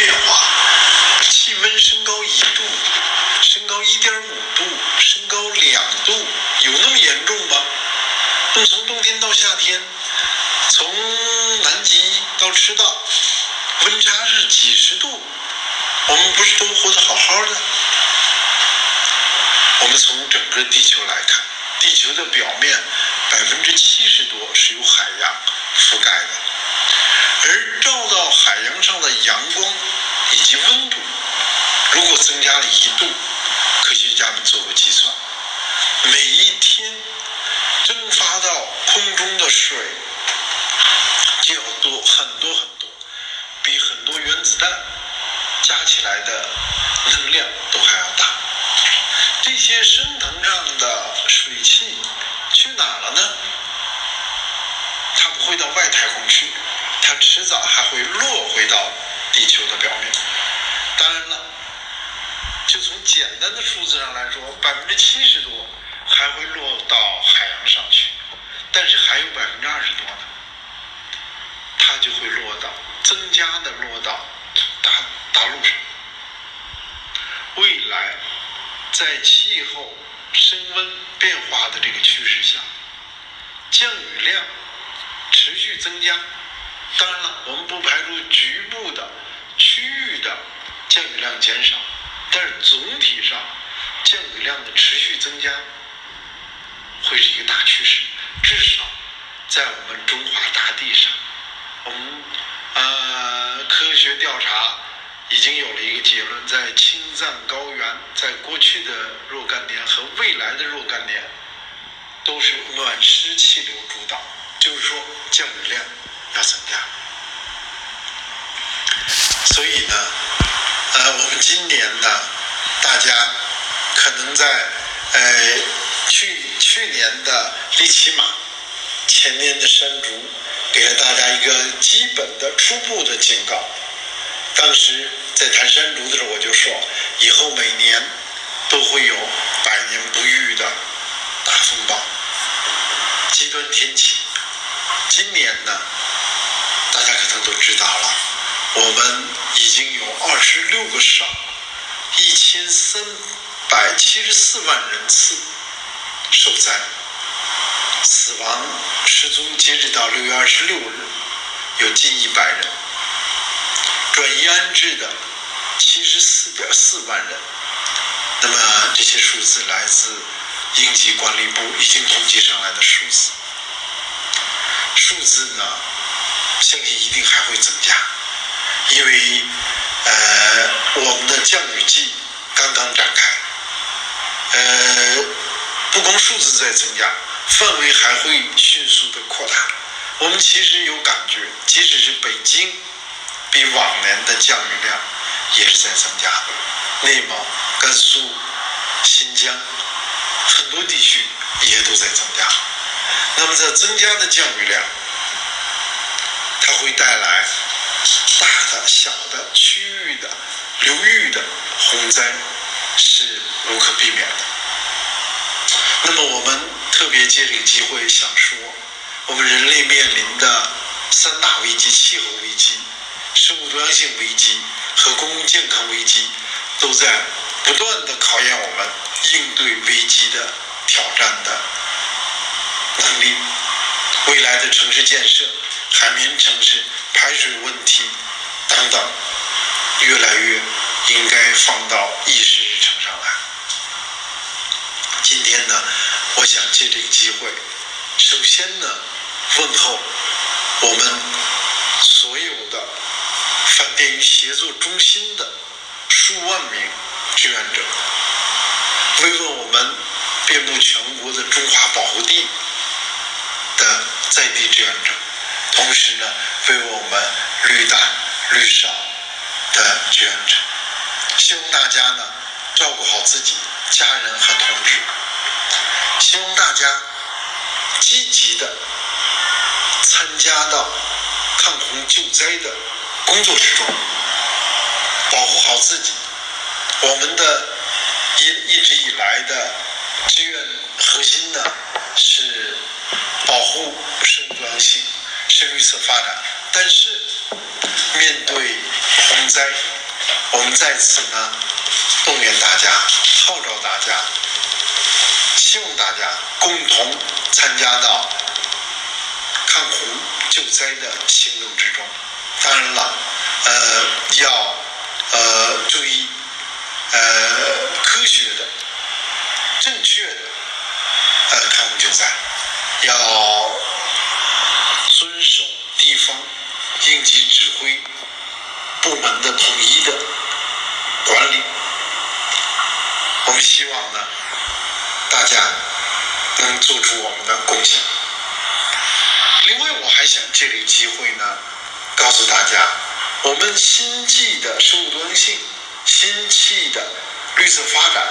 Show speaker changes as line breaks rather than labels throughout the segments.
变化，气温升高一度，升高一点五度，升高两度，有那么严重吗？那么从冬天到夏天，从南极到赤道，温差是几十度，我们不是都活得好好的？我们从整个地球来看，地球的表面百分之七十多是由海洋覆盖的，而照到海洋上的阳光以及温度，如果增加了一度，科学家们做过计算，每一天蒸发到空中的水就要多很多很多，比很多原子弹加起来的能量都还要大。这些升腾上的水汽去哪了呢？它不会到外太空去，它迟早还会落回到地球的表面。简单的数字上来说，百分之七十多还会落到海洋上去，但是还有百分之二十多呢，它就会落到增加的落到大大陆上。未来。在气候升温变化的这个趋势下，降雨量持续增加。当然了，我们不排除局部的、区域的降雨量减少，但是总体上降雨量的持续增加会是一个大趋势。至少在我们中华大地上，我们呃科学调查。已经有了一个结论，在青藏高原，在过去的若干年和未来的若干年，都是暖湿气流主导，就是说降雨量要增加。所以呢，家可能在呃去去年的利奇马，前年的山竹，给了大家一个基本的初步的警告。当时在谈山竹的时候，我就说，以后每年都会有百年不遇的大风暴、极端天气。今年呢，大家可能都知道了，我们已经有二十六个省、一千三百七十四万人次受灾，死亡失踪，截止到六月二十六日，有近一百人。转移安置的七十四点四万人，那么这些数字来自应急管理部已经统计上来的数字，数字呢，相信一定还会增加，因为呃降雨季刚刚展开，呃不光数字在增加，范围还会迅速的扩大。我们其实有感觉，即使是北京。比往年的降雨量也是在增加，内蒙、甘肃、新疆很多地区也都在增加。那么这增加的降雨量，它会带来大的、小的、区域的、洪灾，是无可避免的。那么我们特别借这个机会想说，我们人类面临的三大危机：气候危机。生物多样性危机和公共健康危机都在不断的考验我们应对危机的挑战的能力。未来的城市建设、海绵城市、排水问题等等，越来越应该放到议事日程上来。今天呢，我想借这个机会，首先呢，问候我们所有的。反电于协作中心的数万名志愿者，慰问我们遍布全国的中华保护地的在地志愿者，同时呢，慰问我们绿党绿少的志愿者。家呢照顾好自己家人和同志，希望大家积极的参加到抗洪救灾的。工作之中，保护好自己。我们的一一直以来的志愿核心呢，是保护生物多样性，是绿色发展。但是，面对洪灾，我们在此呢动员大家，号召大家，希望大家共同参加到抗洪救灾的行动之中。当然了，呃，要呃注意呃科学的、正确的呃抗洪救灾，要遵守地方应急指挥部门的统一的管理。我们希望呢，大家能做出我们的贡献。另外，我还想借这个机会呢。告诉大家，我们新纪的生物多样性、新纪的绿色发展，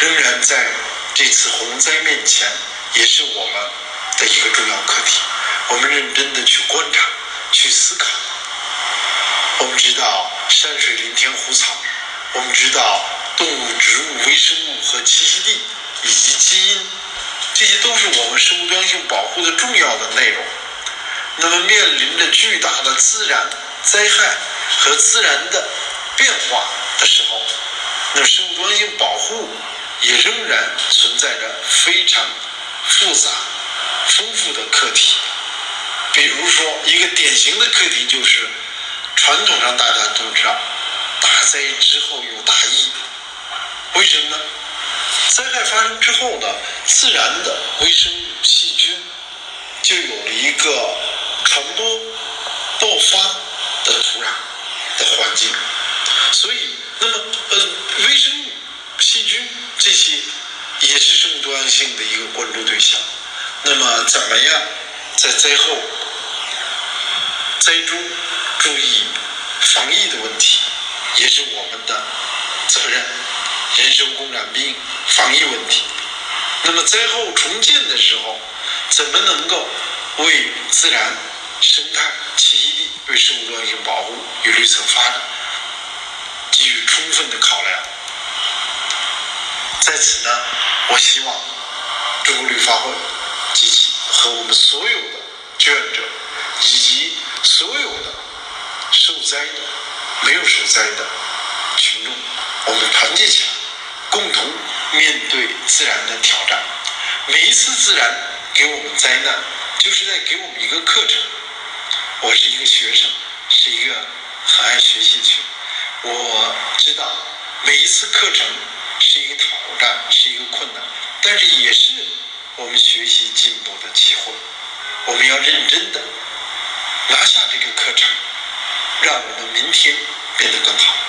仍然在这次洪灾面前，也是我们的一个重要课题。我们认真的去观察、去思考。我们知道山水林田湖草，我们知道动物、植物、微生物和栖息地以及基因，这些都是我们生物多样性保护的重要的内容。那么，面临着巨大的自然灾害和自然的变化的时候，那生物多样性保护也仍然存在着非常复杂、丰富的课题。比如说，一个典型的课题就是，传统上大家都知道，大灾之后有大疫，为什么呢？灾害发生之后呢，自然的微生物、细菌就有了一个。传播、爆发的土壤的环境，所以，那么，呃，微生物、细菌这些也是生物多样性的一个关注对象。那么，怎么样在灾后、灾中注意防疫的问题，也是我们的责任。人生共染病，防疫问题。那么，灾后重建的时候，怎么能够为自然？生态栖息地为生物多样性保护与绿色发展给予充分的考量。在此呢，我希望中国绿发会及其和我们所有的志愿者以及所有的受灾的、没有受灾的群众，我们团结起来，共同面对自然的挑战。每一次自然给我们灾难，就是在给我们一个课程。我是一个学生，是一个很爱学习的学。我知道每一次课程是一个挑战，是一个困难，但是也是我们学习进步的机会。我们要认真的拿下这个课程，让我们明天变得更好。